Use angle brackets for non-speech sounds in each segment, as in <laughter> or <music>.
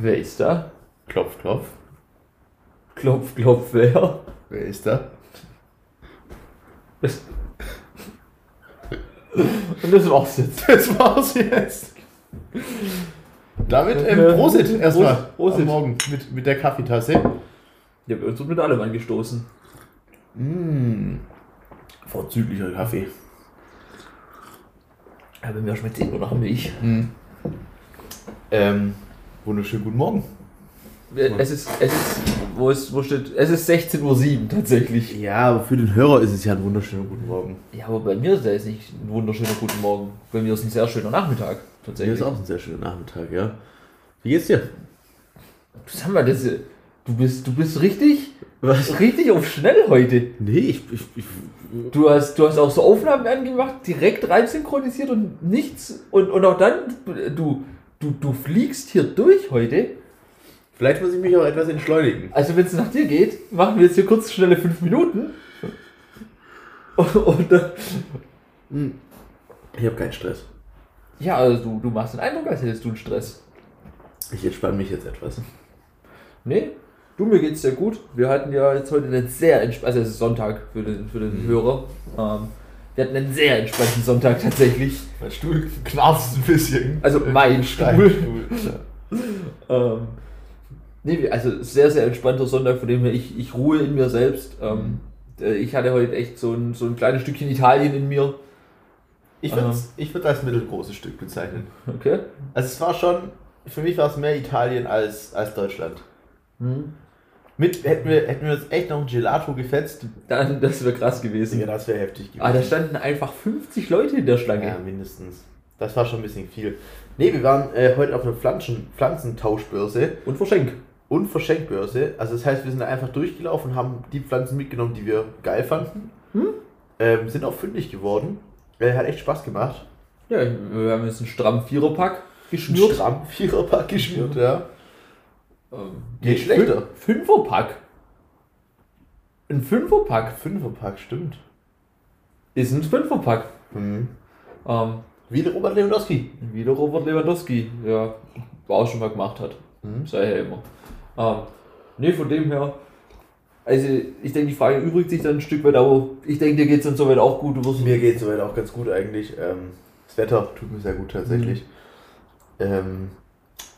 Wer ist da? Klopf, klopf. Klopf, klopf, wer? Wer ist da? Das Und das war's jetzt. Das war's jetzt. Damit ähm, Äh, Prosit erstmal. Prosit. Am Morgen mit, mit der Kaffeetasse. Ja, bei uns mit allem angestoßen. Mmh. Vorzüglicher Kaffee. Aber mir schmeckt immer nach Milch. Ähm, wunderschönen guten Morgen. Es ist, es ist, wo ist, wo steht, es ist 16.07 Uhr tatsächlich. Ja, aber für den Hörer ist es ja ein wunderschöner guten Morgen. Ja, aber bei mir ist es nicht ein wunderschöner guten Morgen. Bei mir ist ein sehr schöner Nachmittag tatsächlich. ist auch ein sehr schöner Nachmittag, ja. Wie geht's dir? Sag mal, das, du bist, du bist richtig, Was? richtig auf schnell heute. Nee, ich, ich, ich Du hast, du hast auch so Aufnahmen angemacht, direkt rein synchronisiert und nichts. Und, und auch dann, du, du, du fliegst hier durch heute. Vielleicht muss ich mich auch etwas entschleunigen. Also wenn es nach dir geht, machen wir jetzt hier kurz schnelle fünf Minuten. Und, und dann, Ich habe keinen Stress. ja, also du, du machst den Eindruck, als hättest du einen Stress. Ich entspanne mich jetzt etwas. Nee, du, mir geht's sehr gut. Wir hatten ja jetzt heute einen sehr entspannten, also es ist Sonntag für den, für den Hörer. Ähm, wir hatten einen sehr entspannten Sonntag tatsächlich. Mein Stuhl knarzt ein bisschen. Also mein Stuhl. Ähm, nee, also sehr, sehr entspannter Sonntag, von dem her ich, ich ruhe in mir selbst. Ähm, äh, ich hatte heute echt so ein, so ein kleines Stückchen Italien in mir. Ich würde ich würd's als mittelgroßes Stück bezeichnen. Okay. Also es war schon, für mich war es mehr Italien als, als Deutschland. Mit, hätten, wir, hätten wir uns echt noch ein Gelato gefetzt, Dann, das wäre krass gewesen. ja, das wäre heftig gewesen. Ah, da standen einfach 50 Leute in der Schlange. ja, mindestens. Das war schon ein bisschen viel. Ne, wir waren äh, heute auf einer Pflanzen, Pflanzentauschbörse Und Verschenk. und Verschenkbörse. Also das heißt, wir sind da einfach durchgelaufen und haben die Pflanzen mitgenommen, die wir geil fanden. Ähm, sind auch fündig geworden. Äh, hat echt Spaß gemacht. Ja, wir haben jetzt einen strammen Viererpack geschnürt. stramm Viererpack geschnürt, ja. Ähm, Geht schlechter. Fün- Fünferpack. Ein Fünferpack Fünferpack, stimmt. ist ein Fünferpack. Mhm. Ähm, Wie der Robert Lewandowski. wie der Robert Lewandowski, ja, auch schon mal gemacht hat. Mhm. Sei er immer. Ähm, nee, von dem her. Also, ich denke, die Frage übrigt sich dann ein Stück weit, aber ich denke, dir geht es dann soweit auch gut. Mir geht es soweit auch ganz gut eigentlich. Ähm, das Wetter tut mir sehr gut tatsächlich. Ähm,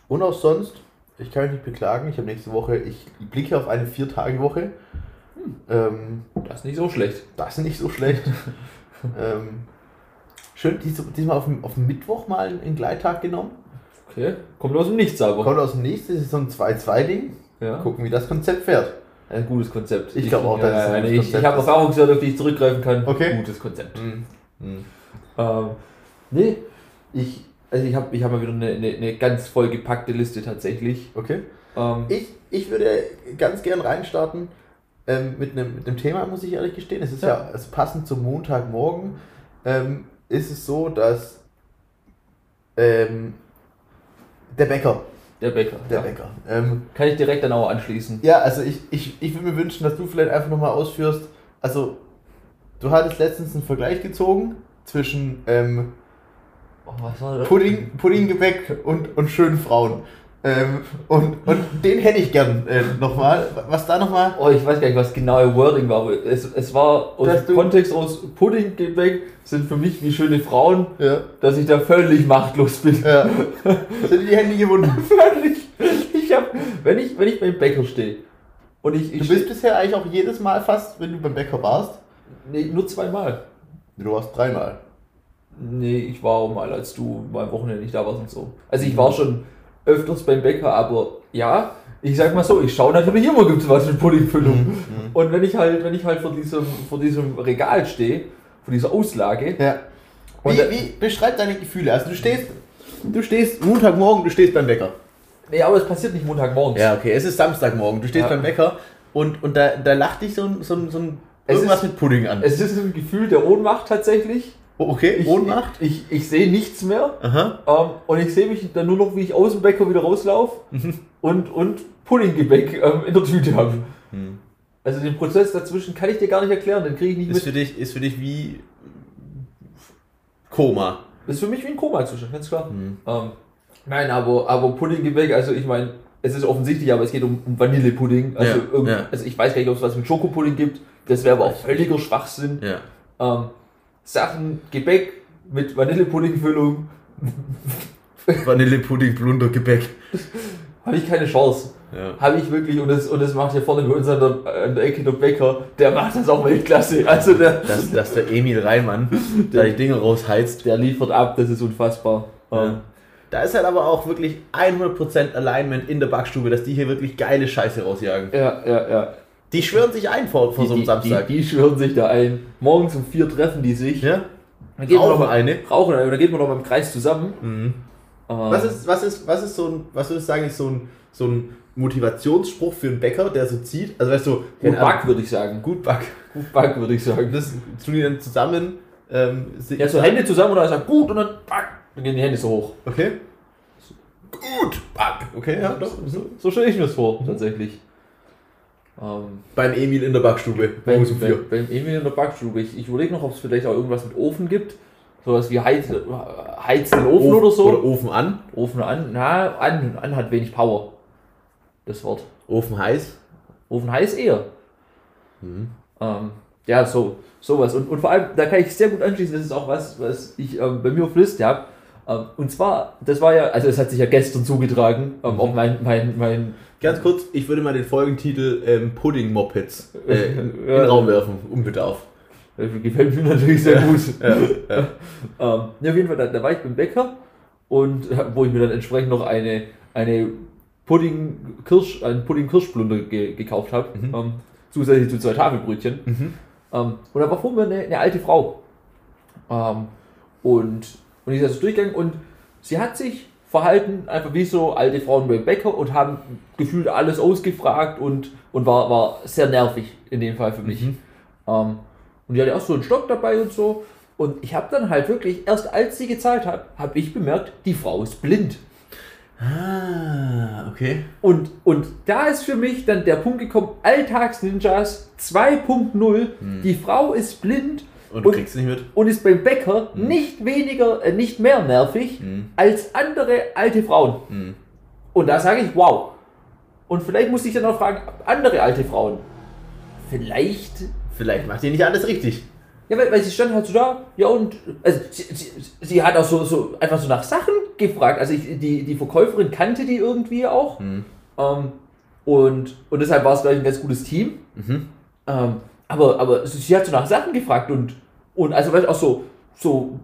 und auch sonst, ich kann mich nicht beklagen. Ich habe nächste Woche, ich blicke auf eine Vier-Tage-Woche. Ähm, das ist nicht so schlecht. das ist nicht so schlecht. <laughs> ähm, schön, dies, diesmal auf auf Mittwoch mal einen Gleittag genommen. Okay, kommt aus dem Nichts aber. Kommt aus dem nächsten, das ist so ein 2-2-Ding. Ja. Gucken, wie das Konzept fährt. Ein gutes Konzept. Ich glaube auch, ja, das ist ein ja, gutes nee, Ich, ich habe Erfahrungswerte, auf die ich zurückgreifen kann. Okay. Gutes Konzept. Mhm. Mhm. Ähm, nee, ich, also ich habe ich hab mal wieder eine, eine, eine ganz vollgepackte Liste tatsächlich. Okay. Ähm, Ich, ich würde ganz gern reinstarten ähm, mit, einem, mit einem Thema, muss ich ehrlich gestehen. Es ist ja, Ja. es passend zum Montagmorgen. Ähm, ist es so, dass ähm, der Bäcker, der Bäcker. der ja. Bäcker, ähm, Kann ich direkt dann auch anschließen. ja, also ich, ich, ich würde mir wünschen, dass du vielleicht einfach nochmal ausführst. Also, du hattest letztens einen Vergleich gezogen zwischen ähm, Oh? Pudding, Puddinggebäck und, und schönen Frauen. Ähm, und, und den hätte ich gern äh, nochmal. Was da nochmal? Oh, ich weiß gar nicht, was genaue Wording war, es, es war aus Dass Kontext aus Puddinggebäck sind für mich wie schöne Frauen, Ja, dass ich da völlig machtlos bin. ja. Sind die Hände gewunden? <laughs> Völlig. Ich hab, wenn ich, wenn ich beim Bäcker stehe und ich, ich Du bist bisher eigentlich auch jedes Mal fast, wenn du beim Bäcker warst. nee, nur zweimal. Du warst dreimal. Nee, ich war auch mal, als du mal Wochenende nicht da warst und so. Also ich war schon öfters beim Bäcker, aber ja, ich sag mal so, ich schaue natürlich immer, gibt es was mit Puddingfüllung. Mhm. Und wenn ich halt, wenn ich halt vor diesem, vor diesem Regal stehe, vor dieser Auslage, Ja. Wie, wie beschreib deine Gefühle? Also du stehst, du stehst Montagmorgen, du stehst beim Bäcker. nee, aber es passiert nicht Montagmorgens. Ja, okay, es ist Samstagmorgen, du stehst Ja. beim Bäcker und, und da, da lacht dich so ein, so ein, so ein Es irgendwas ist- mit Pudding an. Es ist ein Gefühl der Ohnmacht tatsächlich. Okay, Ich, Ohnmacht? Ich, ich, ich sehe nichts mehr. Aha. Ähm, und ich sehe mich dann nur noch, wie ich aus dem Bäcker wieder rauslaufe und, und Puddinggebäck ähm, in der Tüte habe. Hm. Also den Prozess dazwischen kann ich dir gar nicht erklären, den kriege ich nicht Ist mit. für dich, ist für dich wie Koma. Das ist für mich wie ein Koma-Zustand, ganz klar. Hm. Ähm, nein, aber, aber Puddinggebäck, also ich meine, es ist offensichtlich, aber es geht um, um Vanillepudding. Also, Ja, ja. also ich weiß gar nicht, ob es was mit Schokopudding gibt. Das wäre aber auch völliger Schwachsinn. Ja. Ähm, Sachen, Gebäck mit Vanillepuddingfüllung, <laughs> Vanillepudding, Blunder, Gebäck. habe ich keine Chance. Ja. Habe ich wirklich, und das, und das macht hier vorne bei uns an der, an der Ecke der Bäcker, der macht das auch Weltklasse. Also der, Dass, dass der Emil Reimann <laughs> da die Dinge rausheizt. der liefert ab, das ist unfassbar. Ähm, Ja. Da ist halt aber auch wirklich 100% Alignment in der Backstube, dass die hier wirklich geile Scheiße rausjagen. ja, ja, ja. Die schwören sich ein vor, vor so einem die, Samstag. Die, die schwören sich da ein. Morgens um vier treffen die sich. ja? Dann geht man Rauchen noch mal, eine. Rauchen eine. Und dann geht man noch mal im Kreis zusammen. Mhm. Ähm, Was ist, was ist, was ist so ein, was würdest du sagen, ist so ein, so ein Motivationsspruch für einen Bäcker, der so zieht? Also weißt du, Gut Ahnung, Back, würde ich sagen. gut Back. Gut Back, würde ich sagen. Das tun die dann zusammen. Ähm, Ja, so Hände zusammen und dann sagt gut und dann Back. Dann gehen die Hände so hoch. Okay. Gut Back. Okay, ja, doch. So. So stelle ich mir das vor, tatsächlich. Ähm, Beim Emil in der Backstube. beim, um beim, beim Emil in der Backstube. Ich, ich überlege noch, ob es vielleicht auch irgendwas mit Ofen gibt. Sowas wie heiz, heizen Ofen oder so. Oder Ofen an. Ofen an. Na, an, an hat wenig Power. Das Wort. Ofen heiß. Ofen heiß eher. Mhm. Ähm, ja, so, sowas. Und, und vor allem, da kann ich sehr gut anschließen, das ist auch was, was ich ähm, bei mir auf Liste habe. Ähm, und zwar, das war ja, also es hat sich ja gestern zugetragen, ähm, Mhm. auch mein, mein, mein, Ganz kurz, ich würde mal den Folgentitel ähm, Pudding Mopeds äh, <laughs> in Ja. den Raum werfen, Unbedarf. äh, gefällt mir natürlich sehr gut. Ja, ja. <laughs> Ähm, ja, auf jeden Fall, da, da war ich beim Bäcker und äh, wo ich mir dann entsprechend noch eine, eine Pudding-Kirsch, einen Pudding-Kirschblunder ge gekauft habe, Mhm. ähm, zusätzlich zu zwei Tafelbrötchen. Mhm. Ähm, und da war vor mir eine, eine alte Frau. Ähm, und, und ich ist also durchgegangen und sie hat sich verhalten, einfach wie so alte Frauen beim Bäcker und haben gefühlt alles ausgefragt und, und war, war sehr nervig in dem Fall für mich. Mhm. Ähm, und die hatte auch so einen Stock dabei und so. Und ich habe dann halt wirklich, erst als sie gezahlt hat, habe ich bemerkt, die Frau ist blind. Ah, okay. Und, und da ist für mich dann der Punkt gekommen, Alltagsninjas 2.0, die Frau ist blind Und du Und- kriegst nicht mit? und ist beim Bäcker nicht weniger, äh, nicht mehr nervig Mhm. als andere alte Frauen. Mhm. Und da sage ich, wow. Und vielleicht muss ich dann auch fragen, andere alte Frauen. Vielleicht, Vielleicht macht ihr nicht alles richtig. ja, weil, weil sie stand halt so da, ja und, also sie, sie, sie hat auch so, so einfach so nach Sachen gefragt. Also ich, die, die Verkäuferin kannte die irgendwie auch. Mhm. Ähm, und, und deshalb war es gleich ein ganz gutes Team. Mhm. Ähm, aber, aber sie hat so nach Sachen gefragt und, und also weißt, auch so, so,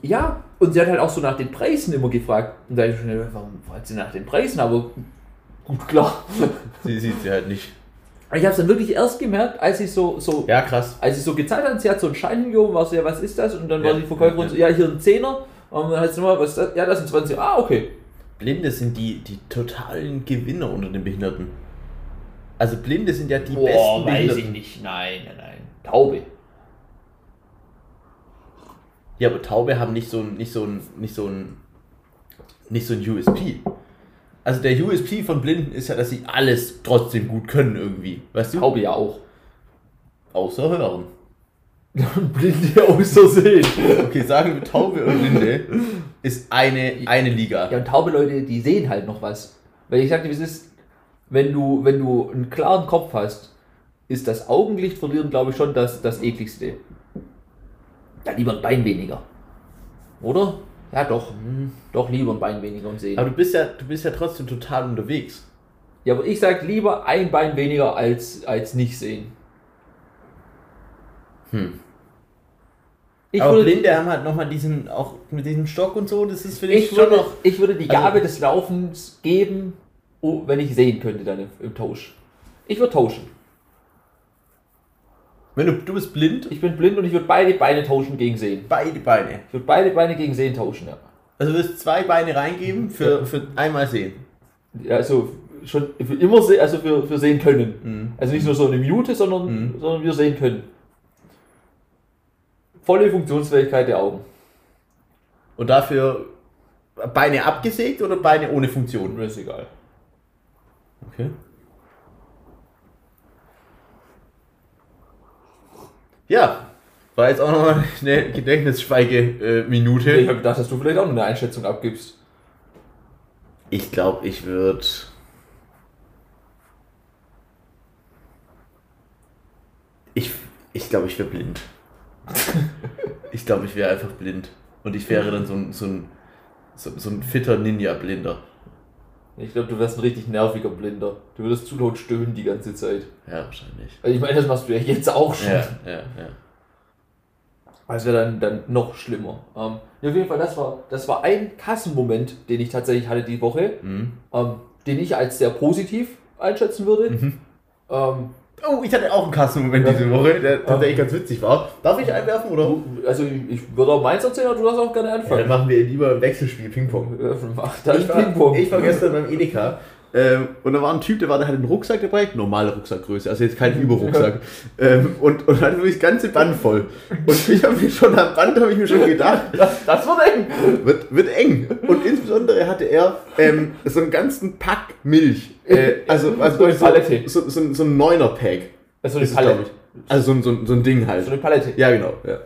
ja, und sie hat halt auch so nach den Preisen immer gefragt. Und da ich schon, warum fragt sie nach den Preisen? Aber gut, klar. <laughs> Sie sieht sie halt nicht. Ich habe es dann wirklich erst gemerkt, als ich so, so Ja, krass. als ich so gezahlt hat, sie hat so einen Schein hingehoben, war so, ja, was ist das? Und dann Ja, war die Verkäuferin ja, so, ja, hier ein Zehner. Und dann hat sie nochmal, was ist das? Ja, das sind 20. Ah, okay. Blinde sind die, die totalen Gewinner unter den Behinderten. Also Blinde sind ja die Boah, besten weiß Behinderten. ich nicht. Nein, nein, nein. Taube. Ja, aber Taube haben nicht so ein, nicht so ein, nicht so ein, nicht so ein USP. Also der USP von Blinden ist ja, dass sie alles trotzdem gut können irgendwie. Weißt du? Taube ja auch. Außer hören. Und <laughs> Blinde außer sehen. Okay, sagen wir Taube und Blinde ist eine, eine Liga. Ja, und taube Leute, die sehen halt noch was. Weil ich sagte, wie es ist, wenn du, wenn du einen klaren Kopf hast, ist das Augenlicht verlieren, glaube ich, schon das, das ekligste. Ja, lieber ein Bein weniger. Oder? Ja, doch. Doch, lieber ein Bein weniger und sehen. Aber du bist ja, du bist ja trotzdem total unterwegs. Ja, aber ich sag lieber ein Bein weniger als, als nicht sehen. Hm. Ich aber würde, Blinde haben halt nochmal diesen, auch mit diesem Stock und so, das ist für dich ich schon würde, noch. ich würde die Also- Gabe des Laufens geben, oh, wenn ich sehen könnte dann im, Tausch. Ich würde tauschen. Wenn du, du bist blind, Ich bin blind und ich würde beide Beine tauschen gegen Sehen. beide Beine. Ich würde beide Beine gegen Sehen tauschen, ja. Also du wirst zwei Beine reingeben für, für einmal sehen. ja also schon für immer sehen, also für, für sehen können. Mhm. Also nicht nur so eine Minute, sondern, Mhm. sondern wir sehen können. Volle Funktionsfähigkeit der Augen. Und dafür Beine abgesägt oder Beine ohne Funktion? Mir ist egal. Okay. Ja, war jetzt auch nochmal eine Ich Gedächtnisschweige-Minute. habe gedacht, dass du vielleicht auch noch eine Einschätzung abgibst. Ich glaube, ich würde. Ich, ich glaube, ich wäre blind. <laughs> ich glaube, ich wäre einfach blind. Und ich wäre dann so ein, so ein, so, so ein fitter Ninja-Blinder. Ich glaube, du wärst ein richtig nerviger Blinder. Du würdest zu laut stöhnen die ganze Zeit. Ja, wahrscheinlich. Also ich meine, das machst du ja jetzt auch schon. Ja, ja, ja. Also wäre dann, dann noch schlimmer. Ähm, ja, auf jeden Fall, das war, das war ein Kassenmoment, den ich tatsächlich hatte die Woche, Mhm. ähm, den ich als sehr positiv einschätzen würde. Mhm. Ähm, Oh, ich hatte auch einen Kassenmoment diese Woche, der tatsächlich ganz witzig war. Darf ich einwerfen oder? also ich, ich würde auch meins erzählen, aber du darfst auch gerne Ja, dann anfangen. machen wir lieber ein Wechselspiel Ping-Pong. Ja, ich, ich war gestern beim Edeka ähm, und da war ein Typ, der, war, der hatte einen Rucksack dabei, normale Rucksackgröße, also jetzt kein Überrucksack. ähm, und, und hatte wirklich das ganze Band voll. Und ich habe mir schon am Band, habe ich mir schon gedacht, Das, das wird eng. wird, wird eng. Und insbesondere hatte er ähm, so einen ganzen Pack Milch. Äh, also also So eine Palette. so, so, so ein Neuner-Pack. Also eine Palette. ich. Also so, ein- so, so ein Ding halt. So eine Palette. Ja, genau. Ja.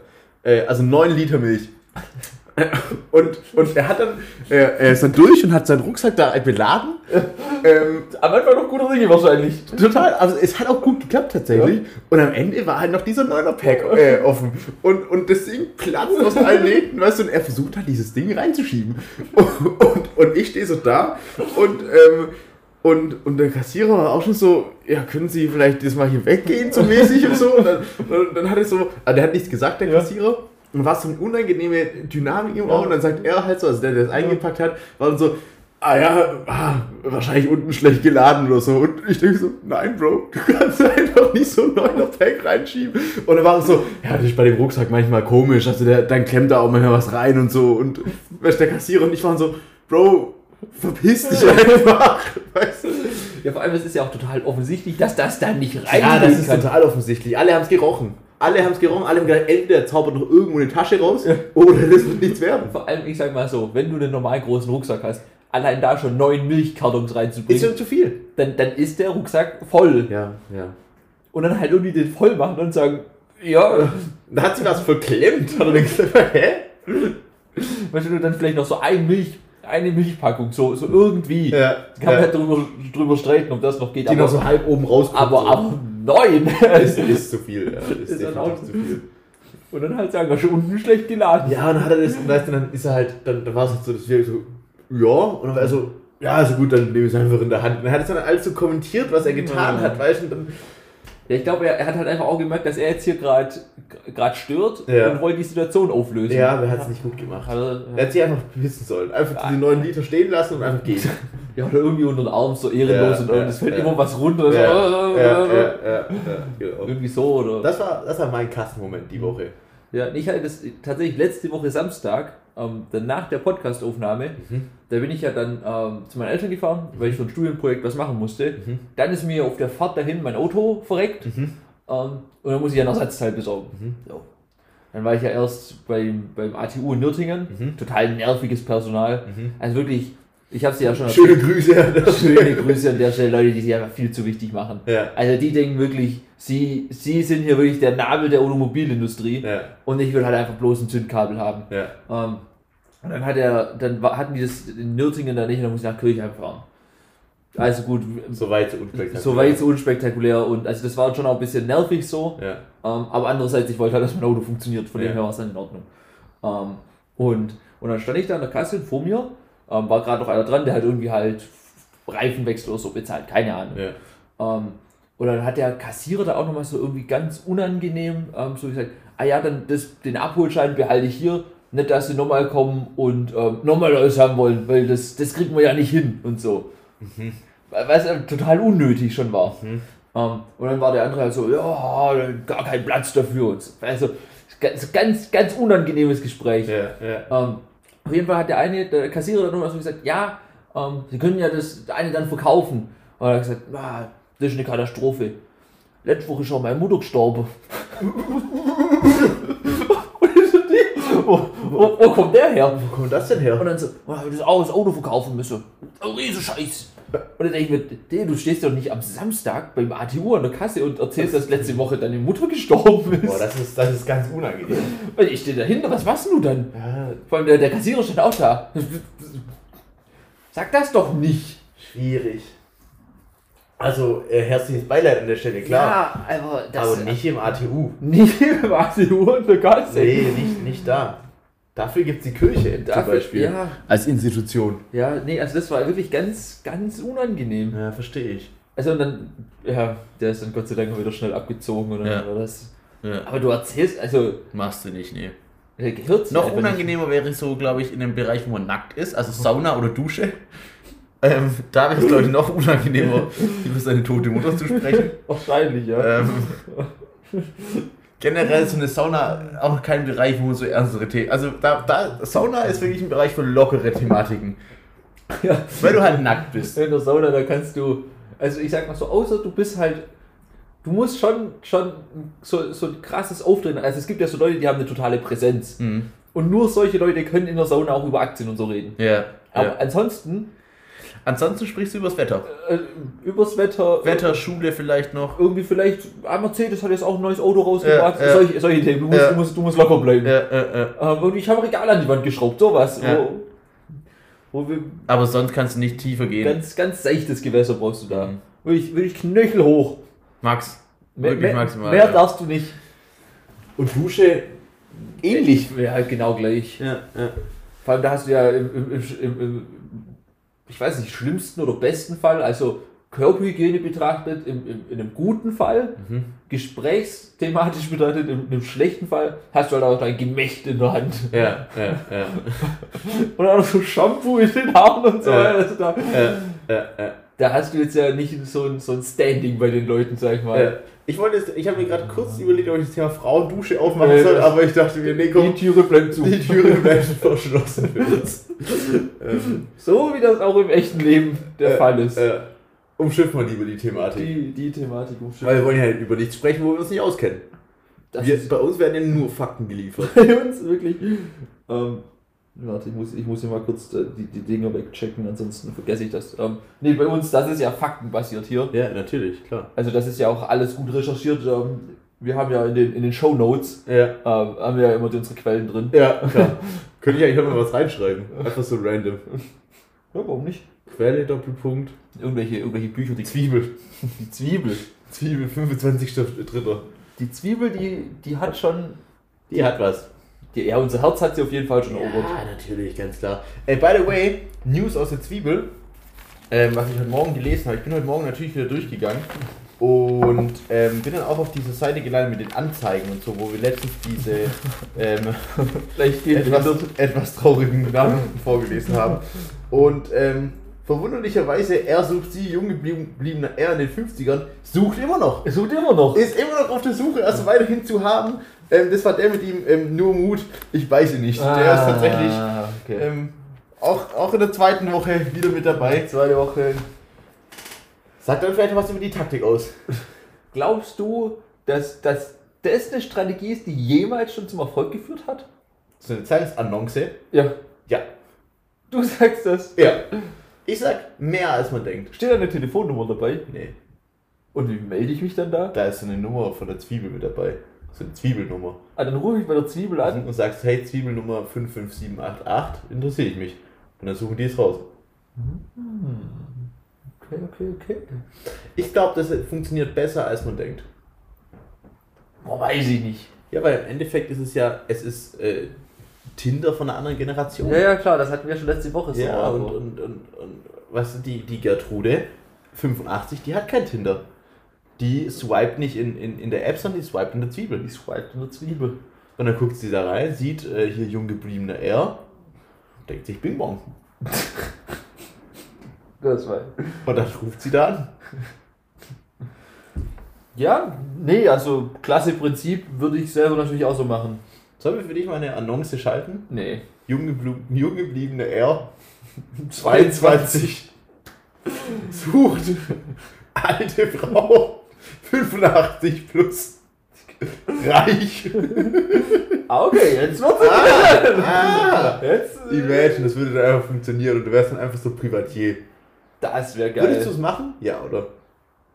Äh, also 9 Liter Milch. Und, und er hat dann, er, er ist dann durch und hat seinen Rucksack da beladen. ähm, Am Anfang noch gute Dinge wahrscheinlich. total, also es hat auch gut geklappt tatsächlich. Und am Ende war halt noch dieser 9er Pack äh, offen. Und, und das Ding platzt aus allen Nähten, weißt du, und er versucht halt dieses Ding reinzuschieben. Und, und, und ich stehe so da und, ähm, und, und der Kassierer war auch schon so, ja, können Sie vielleicht das mal hier weggehen, so mäßig und so. Und dann, dann, dann hat er so, also der hat nichts gesagt, der Ja. Und war so eine unangenehme Dynamik im Raum. Und dann sagt er halt so, also der, der das eingepackt hat, war dann so, ah ja, ah, wahrscheinlich unten schlecht geladen oder so. Und ich denke so, nein, Bro, du kannst <laughs> einfach nicht so ein neuner Pack reinschieben. Und dann war es so, ja, das ist bei dem Rucksack manchmal komisch, also der, dann klemmt da auch manchmal was rein und so. Und der Kassierer und ich waren so, Bro, verpiss dich einfach. <laughs> Weißt du? Ja, vor allem, es ist ja auch total offensichtlich, dass das dann nicht Ja, reingehen das ist kann. total offensichtlich. Alle haben es gerochen. Alle haben es gerochen, alle haben gedacht, entweder er zaubert noch irgendwo eine Tasche raus oder das wird nichts werden. Vor allem, ich sag mal so, wenn du einen normal großen Rucksack hast, allein da schon neun Milchkartons Ist reinzubringen, schon zu viel. dann, dann ist der Rucksack voll. Ja, ja. Und dann halt irgendwie den voll machen und sagen, ja, Da hat sie was verklemmt. Hat er gesagt, hä? weißt du, dann vielleicht noch so ein Milch, eine Milchpackung, so, so irgendwie. Ja. Kann man ja. halt drüber, drüber streiten, ob das noch geht. Die noch so halb oben rauskommt. aber, so. aber neun. <laughs> ist, ist zu viel. Ja, ist, Ist dann auch- zu viel. Und dann halt sagen, wir schon unten schlecht geladen. Ja, und dann hat er das, und weißt du, dann ist er halt, dann, dann war es halt so, dass wir so, ja, und dann war er so, ja, also gut, dann nehme ich es einfach in der Hand. Und er hat es dann alles so kommentiert, was er getan Ja. hat, weißt du, und dann, Ja, ich glaube, er, er hat halt einfach auch gemerkt, dass er jetzt hier gerade stört Ja. und wollte die Situation auflösen. ja, aber er hat es nicht gut gemacht. Hat er, Er hat sich einfach wissen sollen. Einfach diese 9 Liter stehen lassen und einfach gehen. <laughs> ja, oder irgendwie unter den Arm so ehrenlos Ja, und, ja, es fällt ja. immer was runter. so, ja, äh, ja, äh, ja, ja, ja, genau. Irgendwie so oder. Das war, das war mein Kassenmoment die Woche. Ja, ich hatte das tatsächlich letzte Woche Samstag, ähm, dann nach der Podcastaufnahme, Mhm. da bin ich ja dann ähm, zu meinen Eltern gefahren, weil ich für ein Studienprojekt was machen musste. Mhm. Dann ist mir auf der Fahrt dahin mein Auto verreckt ähm, und dann muss ich ja ein Ersatzteil besorgen. Mhm. So. Dann war ich ja erst beim, beim ATU in Nürtingen, Mhm. total nerviges Personal. Mhm. Also wirklich, ich habe sie ja schon Schöne Grüße an der Schöne Grüße an der Stelle, Leute, die sich einfach viel zu wichtig machen. Ja. Also die denken wirklich, sie, sie sind hier wirklich der Nabel der Automobilindustrie Ja, und ich will halt einfach bloß ein Zündkabel haben. ja. Ähm, und dann hat er, dann hatten die das in Nürtingen da nicht und dann muss ich nach Kirchheim fahren. Also gut, Soweit so unspektakulär. soweit so unspektakulär und also das war schon auch ein bisschen nervig so, Ja. ähm, aber andererseits, ich wollte halt, dass mein Auto funktioniert, von dem her war es dann in Ordnung. Ähm, und, und dann stand ich da an der Kasse vor mir, ähm, war gerade noch einer dran, der hat irgendwie halt Reifenwechsel oder so bezahlt, keine Ahnung. Ja. Ähm, und dann hat der Kassierer da auch nochmal so irgendwie ganz unangenehm ähm, so gesagt, ah ja, dann das, den Abholschein behalte ich hier, nicht, dass sie nochmal kommen und ähm, nochmal alles haben wollen, weil das, das kriegen wir ja nicht hin und so. Was äh, total unnötig schon war. Mhm. Ähm, und dann war der andere halt so, ja, gar kein Platz dafür. Und so. Also ganz, ganz, ganz unangenehmes Gespräch. Ja, ja. Ähm, auf jeden Fall hat der eine, der Kassierer dann so gesagt, ja, ähm, Sie können ja das eine dann verkaufen. Und er hat gesagt, ah, das ist eine Katastrophe. Letzte Woche ist schon meine Mutter gestorben. <laughs> Und ich so, die, wo, wo, wo kommt der her? Wo kommt das denn her? Und dann so, oh, habe ich das Auto, das Auto verkaufen müssen. Oh, riese Scheiß. Und dann denke ich mir, du stehst doch nicht am Samstag beim ATU an der Kasse und erzählst, dass letzte Woche deine Mutter gestorben ist. Boah, das ist, das ist ganz unangenehm. Und ich stehe dahinter, was machst du dann? Ja, Vor allem der, der Kassierer stand auch da. Sag das doch nicht. Schwierig. Also, äh, herzliches Beileid an der Stelle, klar. Ja, aber das aber nicht im ATU. nicht im ATU und der Ganze. Nee, nicht, nicht da. Dafür gibt es die Kirche Dafür- zum Beispiel. ja. Als Institution. Ja, nee, also das war wirklich ganz, ganz unangenehm. Ja, verstehe ich. Also und dann, ja, der ist dann Gott sei Dank wieder schnell abgezogen dann Ja. das. Ja. Aber du erzählst, also, Machst du nicht, nee. der gehört sich Noch unangenehmer wäre es so, glaube ich, in dem Bereich, wo man nackt ist, also Sauna oder Dusche. Ähm, da wäre es, glaube ich, noch unangenehmer, <laughs> über seine tote Mutter zu sprechen. Nicht. Wahrscheinlich, ja. Ähm, <laughs> generell ist so eine Sauna auch kein Bereich, wo man so ernstere Themen. Also da, da, Sauna ist wirklich ein Bereich für lockere Thematiken. ja. Weil du halt nackt bist. In der Sauna, da kannst du, also ich sag mal so, außer du bist halt, du musst schon, schon so, so ein krasses Auftreten, also es gibt ja so Leute, die haben eine totale Präsenz. Mhm. Und nur solche Leute können in der Sauna auch über Aktien und so reden. Ja. Aber ja. ansonsten, Ansonsten sprichst du übers Wetter. äh, übers Wetter, Wetter, Schule vielleicht noch. irgendwie vielleicht, ah, Mercedes hat jetzt auch ein neues Auto rausgebracht, Ja, ja. Solche, solche Themen, du musst, Ja. du musst, du musst locker bleiben. Äh, äh. Ähm, und ich habe Regal an die Wand geschraubt, sowas. Wo, wo wir Aber sonst kannst du nicht tiefer gehen. ganz, ganz seichtes Gewässer brauchst du da. Mhm. Wirklich, wirklich knöchelhoch. Max. Mehr, Wirklich mehr, maximal. mehr darfst du nicht. Und Dusche ähnlich. Halt genau gleich. Ja, ja. Vor allem, da hast du ja im, im, im ich weiß nicht, schlimmsten oder besten Fall, also Körperhygiene betrachtet, im, im, in einem guten Fall, Mhm. gesprächsthematisch betrachtet, im, in einem schlechten Fall, hast du halt auch dein Gemächt in der Hand. Ja, ja, ja. <laughs> Und auch noch so Shampoo in den Haaren und so. Ja. Also da, ja, ja, ja. Da hast du jetzt ja nicht so ein, so ein Standing bei den Leuten, sag ich mal. Äh, Ich wollte jetzt, ich habe mir gerade kurz überlegt, ob ich das Thema Frauendusche aufmachen Äh, soll, aber ich dachte mir, nee, Die komm, Türe bleibt zu. <laughs> die Türe bleibt verschlossen für uns. <laughs> ähm, So wie das auch im echten Leben der äh, Fall ist. Äh, umschiffen wir lieber die Thematik. die, die Thematik umschifft. Weil wir wollen ja über nichts sprechen, wo wir uns nicht auskennen. Wir, bei uns werden ja nur Fakten geliefert. <laughs> bei uns wirklich. Ähm, warte, ich muss, ich muss hier mal kurz äh, die, die Dinge wegchecken, ansonsten vergesse ich das. Ähm, nee, bei uns, das ist ja faktenbasiert hier. Ja, natürlich, klar. Also das ist ja auch alles gut recherchiert. Ähm, wir haben ja in den, in den Show Notes Ja, ähm, haben wir ja immer unsere Quellen drin. ja <laughs> klar. Könnte ich eigentlich mal was reinschreiben. Einfach so random. Ja, warum nicht? Quelle, Doppelpunkt. Irgendwelche, irgendwelche Bücher, die Zwiebel. <laughs> Die Zwiebel. Zwiebel, 25. Dritter. Die Zwiebel, die, die hat schon. Die hat was. Ja, unser Herz hat sie auf jeden Fall schon erobert. Ja, natürlich, ganz klar. Äh, by the way, News aus der Zwiebel, ähm, was ich heute Morgen gelesen habe. Ich bin heute Morgen natürlich wieder durchgegangen und ähm, bin dann auch auf diese Seite gelandet mit den Anzeigen und so, wo wir letztens diese <laughs> ähm, Vielleicht etwas, etwas traurigen Nachrichten vorgelesen haben. Und ähm, verwunderlicherweise, er sucht sie, jung gebliebener er in den 50ern, sucht immer noch. Es sucht immer noch. Ist immer noch auf der Suche, also weiterhin zu haben. Ähm, das war der mit ihm, ähm, nur Mut, ich weiß es nicht. Der ist tatsächlich Ah, okay. ähm, auch, auch in der zweiten Woche wieder mit dabei. Zweite Woche. Sagt dann vielleicht was über die Taktik aus. Glaubst du, dass, dass das eine Strategie ist, die jemals schon zum Erfolg geführt hat? So eine Zeitungsannonce. Ja. Ja. Du <laughs> sagst das. Ja. Ich sag mehr als man denkt. Steht da eine Telefonnummer dabei? Nee. Und wie melde ich mich dann da? Da ist so eine Nummer von der Zwiebel mit dabei. So eine Zwiebelnummer. Ah, dann rufe ich bei der Zwiebel an. Und sagst, hey, Zwiebelnummer 55788, interessiere ich mich. Und dann suchen die es raus. Okay, okay, okay. Ich glaube, das funktioniert besser als man denkt. Boah, weiß ich nicht. Ja, weil im Endeffekt ist es ja, es ist äh, Tinder von einer anderen Generation. Ja, ja, klar, das hatten wir schon letzte Woche so. Ja, und, und, und, und was die, die Gertrude, 85, die hat kein Tinder. Die swiped nicht in, in, in der App, sondern die swiped in der Zwiebel. die swiped in der Zwiebel. Und dann guckt sie da rein, sieht äh, hier jung gebliebener R, denkt sich Bing Bong. Das war. Und dann ruft sie da an. Ja, nee, also klasse Prinzip würde ich selber natürlich auch so machen. Sollen wir für dich mal eine Annonce schalten? Nee. Jung, jung gebliebener R, <laughs> 22, sucht alte Frau, 85 plus, reich. Ah, okay, jetzt wird's Ah, Jetzt, äh, Imagine, das würde dann einfach funktionieren und du wärst dann einfach so Privatier. Das wäre Würdest du geil. es machen? Ja, oder?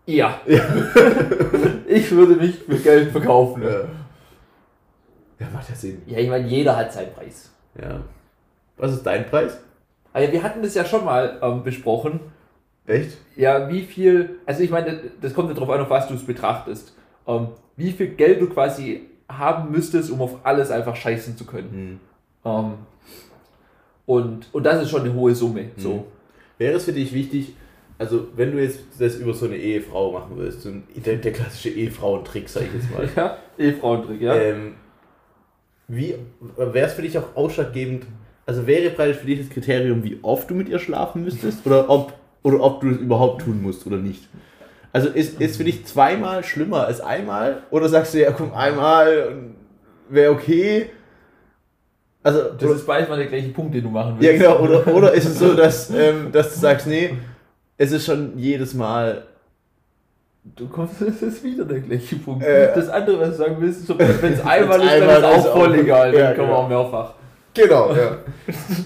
Ja. <laughs> ich würde mich für Geld verkaufen. Ja. Ja, macht ja Sinn. Ja, ich meine, jeder hat seinen Preis. Ja. Was ist dein Preis? Also wir hatten das ja schon mal ähm, besprochen. Echt? Ja, wie viel, also ich meine, das kommt ja darauf an, auf was du es betrachtest. Ähm, wie viel Geld du quasi haben müsstest, um auf alles einfach scheißen zu können. Hm. Ähm, und, und das ist schon eine hohe Summe. So. Wäre es für dich wichtig, also wenn du jetzt das über so eine Ehefrau machen würdest, so ein, der, der klassische Ehefrauentrick, sag ich jetzt mal. <laughs> Ja, Ehefrauentrick, ja. Ähm, wie wäre es für dich auch ausschlaggebend? Also wäre praktisch für dich das Kriterium, wie oft du mit ihr schlafen müsstest oder ob, oder ob du es überhaupt tun musst oder nicht? Also ist, ist für dich zweimal schlimmer als einmal? Oder sagst du, ja komm, einmal wäre okay? Also, das ist beides mal der gleiche Punkt, den du machen ja willst. genau, oder, <laughs> oder ist es so, dass, ähm, dass du sagst, nee, es ist schon jedes Mal Du kommst, <laughs> das ist wieder der gleiche Punkt. Äh. das andere, was du sagen willst, so, wenn es einmal ist, dann ist ist, auch voll egal. Ja, Dann kann man genau. auch mehrfach. Genau, ja.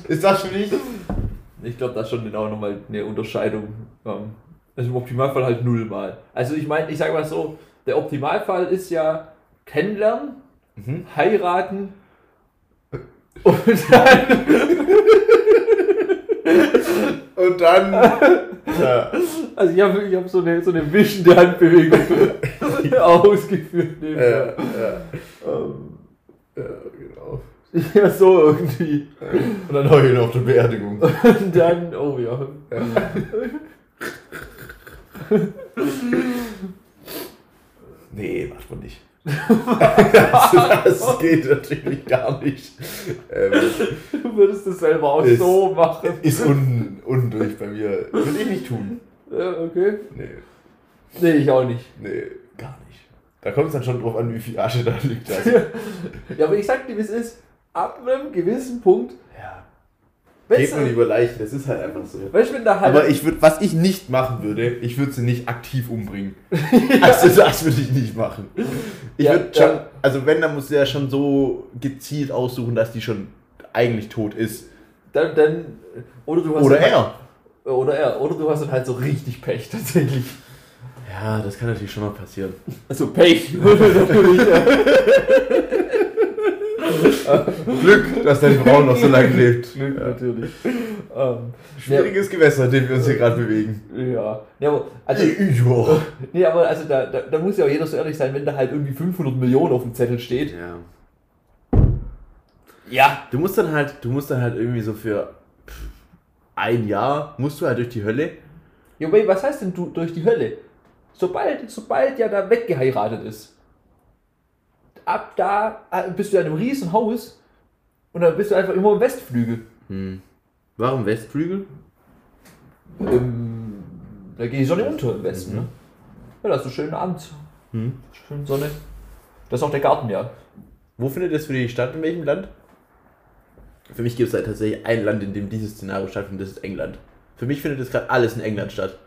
Ist das für dich? Ich glaube, da ist schon genau nochmal eine Unterscheidung. Ähm, also im Optimalfall halt nullmal. Also ich meine, ich sage mal so, der Optimalfall ist ja kennenlernen, Mhm. heiraten <laughs> und dann, Und dann. ja. also ich habe ich hab so eine, so eine wischende Handbewegung <laughs> <laughs> ausgeführt. Ja, ja, Ähm, ja, genau. <laughs> ja, so irgendwie. Und dann heulen auf der Beerdigung. <laughs> Und dann, oh ja. Nee, macht man nicht. das, <laughs> das geht natürlich gar nicht. Ähm, Du würdest es selber auch Ist- so machen. ist un, undurch bei mir. Würde ich nicht tun. Ja, okay. Nee, Nee, ich auch nicht. nee, gar nicht. Da kommt es dann schon drauf an, wie viel Asche da liegt. Also, Ja, aber ich sag dir, wie es ist. Ab einem gewissen Punkt, ja. weißt Geht man du, über Leichen, das ist halt einfach so. weißt du, wenn da halt. Aber ich würde, was ich nicht machen würde, ich würde sie nicht aktiv umbringen. <laughs> <laughs> Also das würde ich nicht machen. Ich Ja, würde schon, ja. also wenn, dann muss der schon so gezielt aussuchen, dass die schon eigentlich tot ist. dann, dann, oder du hast Oder dann er. Halt, oder er. Oder du hast dann halt so richtig Pech tatsächlich. Ja, das kann natürlich schon mal passieren. Also Pech. <laughs> Natürlich, ja. Glück, dass deine Frau noch so lange lebt. Glück, Ja. natürlich. Ähm, Schwieriges Gewässer, in dem wir uns hier gerade bewegen. ja. ja aber, also, Ja. <laughs> nee, aber also da, da, da muss ja auch jeder so ehrlich sein, wenn da halt irgendwie 500 Millionen auf dem Zettel steht. ja. Ja. Du musst dann halt, du musst dann halt irgendwie so für ein Jahr musst du halt durch die Hölle. Ja, aber was heißt denn du durch die Hölle? Sobald, sobald ja da weggeheiratet ist, ab da äh, bist du in einem riesen Haus und dann bist du einfach immer im Westflügel. Hm. Warum Westflügel? Ähm, da geht die Sonne unter im Westen, Mhm. ne? Ja, das ist so schön Abend. Hm. Schön Sonne. Das ist auch der Garten, ja. Wo findet das für dich statt? In welchem Land? Für mich gibt es halt tatsächlich ein Land, in dem dieses Szenario stattfindet, das ist England. Für mich findet das gerade alles in England statt.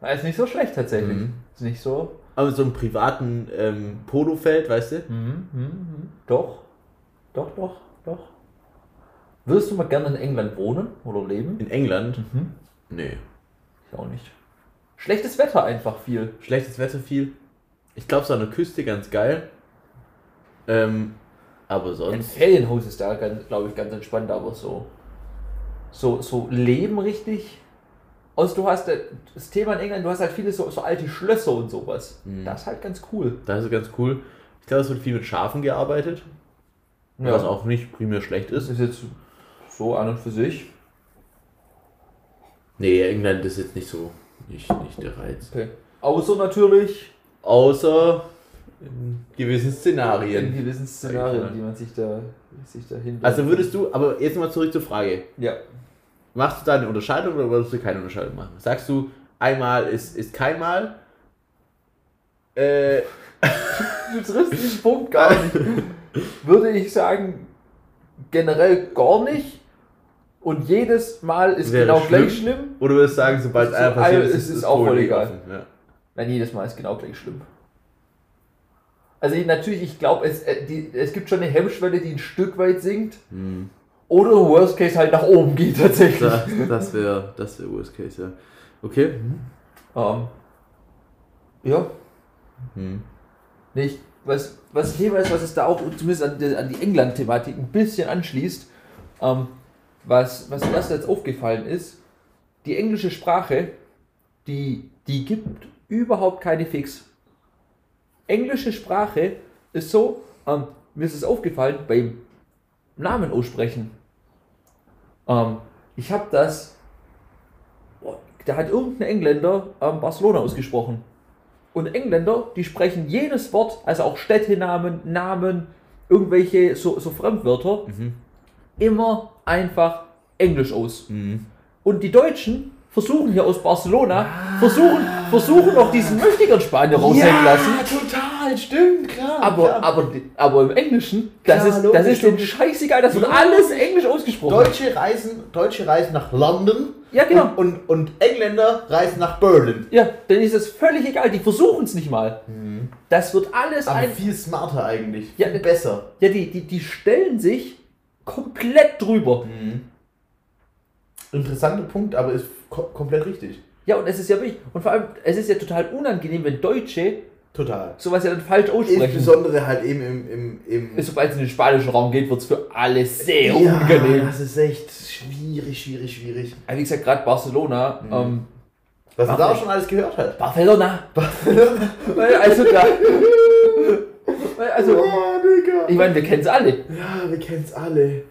Na, Ist nicht so schlecht tatsächlich. Mhm. Ist nicht so. Aber so einem privaten ähm, Polofeld, weißt du? Mhm, mhm, mhm. Doch. Doch, doch, doch. Würdest du mal gerne in England wohnen oder leben? In England? Mhm. Nee. Ich auch nicht. Schlechtes Wetter einfach viel. Schlechtes Wetter viel. Ich glaube, so an der Küste ganz geil. Ähm, aber Ein sonst. Ferienhaus ist da, glaube ich, ganz entspannt, aber so, so, so Leben richtig. Also du hast äh, das Thema in England, du hast halt viele so, so alte Schlösser und sowas. Mhm. Das ist halt ganz cool. Das ist ganz cool. Ich glaube, es wird viel mit Schafen gearbeitet. Was auch nicht primär schlecht das ist. ist jetzt so an und für sich. Nee, England ist jetzt nicht so. Nicht, nicht der Reiz. Okay. Außer natürlich Außer in gewissen in Szenarien. gewissen Szenarien, die man sich da, sich da hin. Also würdest du, aber jetzt mal zurück zur Frage. Ja. Machst du da eine Unterscheidung oder würdest du keine Unterscheidung machen? Sagst du, einmal ist, ist kein Mal? Äh, <laughs> Du triffst den Punkt gar nicht. Würde ich sagen, generell gar nicht. Und jedes Mal ist Wäre genau schlimm. gleich schlimm. oder würdest du sagen, sobald So, einer passiert also, ist, es ist auch voll egal. Ja. Nein, jedes Mal ist genau gleich schlimm. Also ich, natürlich, ich glaube, es, äh, die- es gibt schon eine Hemmschwelle, die ein Stück weit sinkt. Hm. Oder Worst Case halt nach oben geht tatsächlich. Das, das wäre das wär Worst Case, ja. Okay. Ähm, ja, Hm. nicht. Was, was Thema ist, was es da auch zumindest an die, an die England-Thematik ein bisschen anschließt. Ähm, was, was mir erst jetzt aufgefallen ist, die englische Sprache, die, die gibt überhaupt keine Fix. Englische Sprache ist so, ähm, mir ist es aufgefallen, beim Namen aussprechen. Ähm, ich habe das, da hat irgendein Engländer ähm, Barcelona ausgesprochen. Und Engländer, die sprechen jedes Wort, also auch Städtenamen, Namen, irgendwelche so, so Fremdwörter, immer einfach Englisch aus. Und die Deutschen versuchen hier aus Barcelona, versuchen, versuchen noch diesen mächtigen Spanier raushängen lassen. total, stimmt, klar. Aber, klar. aber, aber im Englischen, das Klar, ist, das logisch, ist denen logisch. scheißegal, das wird Ja. alles Englisch ausgesprochen. Deutsche reisen, Deutsche reisen nach London. Ja, genau. Und, und, und Engländer reisen nach Berlin. Ja, dann ist es völlig egal, die versuchen es nicht mal. Das wird alles Aber ein. viel smarter eigentlich. Ja, viel besser. Ja, die, die, die stellen sich komplett drüber. Interessanter Punkt, aber ist ko komplett richtig. Ja, und es ist ja wirklich. Und vor allem, es ist ja total unangenehm, wenn Deutsche Total. sowas ja dann falsch aussprechen. Insbesondere halt eben im. im, im Sobald es in den spanischen Raum geht, wird es für alle sehr unangenehm. das ist echt schwierig, schwierig, schwierig. Also wie gesagt, gerade Barcelona. Mhm. Ähm, Was man da auch schon alles gehört hat. Barcelona. Weil, also da. Also, Oh, Digga. ich meine, wir kennen es alle. Ja, wir kennen's alle.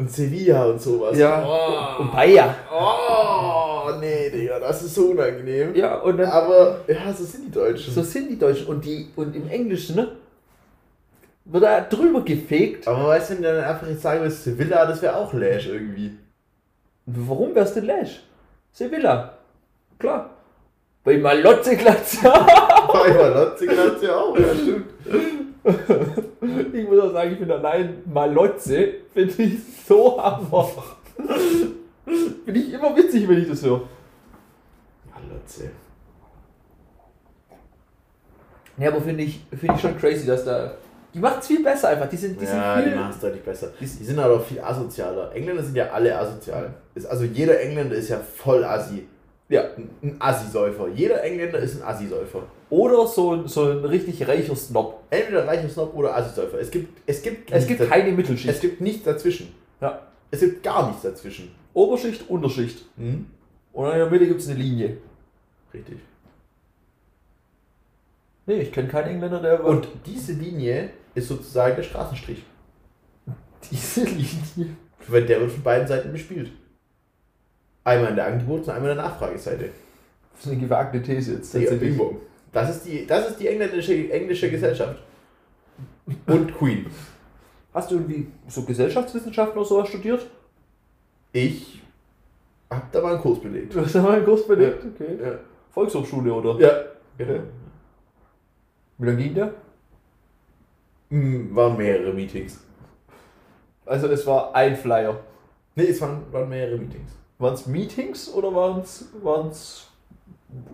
Und Sevilla und sowas. Ja. Oh, Und Paella. oh nee, Digga, das ist so unangenehm. Ja, und dann. Aber, ja, so sind die Deutschen. So sind die Deutschen. Und, die, und im Englischen, ne? Wird da drüber gefegt. Aber weißt du, wenn du dann einfach jetzt sagen würdest, Sevilla, das wäre auch Lash irgendwie. Warum wär's denn Lash? Sevilla. Klar. Bei Malotze Glatze. Bei Malotze kannst ja auch, ja, stimmt. <laughs> ich muss auch sagen, ich finde allein Malotze, finde ich so hammer. Finde ich immer witzig, wenn ich das höre. Malotze. Ja, aber finde ich, finde ich schon crazy, dass da. Die macht's viel besser einfach. Die sind, die ja, sind die viel. machen es deutlich besser. Die sind aber auch viel asozialer. Engländer sind ja alle asozial. Ist, also jeder Engländer ist ja voll assi. Ja. Ein- Assi-Säufer. Jeder Engländer ist ein Assi-Säufer. Oder so ein, so ein richtig reicher Snob. Entweder reicher Snob oder Assi-Säufer. Es gibt, es gibt, Es gibt keine es Mittelschicht. gibt nichts dazwischen. Ja. Es gibt gar nichts dazwischen. Oberschicht, Unterschicht. Hm? Und in der Mitte gibt es eine Linie. Richtig. Nee, ich kenne keinen Engländer, der. Und diese Linie ist sozusagen der Straßenstrich. <laughs> diese Linie. Weil der wird von beiden Seiten bespielt. Einmal in der Angebots- und einmal in der Nachfrageseite. Das ist eine gewagte These jetzt. Ja, tatsächlich. Bingo. Das ist die, das ist die englische, englische Gesellschaft. Und Queen. Hast du irgendwie so Gesellschaftswissenschaften oder sowas studiert? Ich hab da mal einen Kurs belegt. Du hast ja mal einen Kurs belegt, okay. Ja. Volkshochschule, oder? Ja. Genau. Wie lange ging der? Hm, Waren mehrere Meetings. Also es war ein Flyer. Nee, es waren, waren mehrere Meetings. Waren es Meetings oder waren es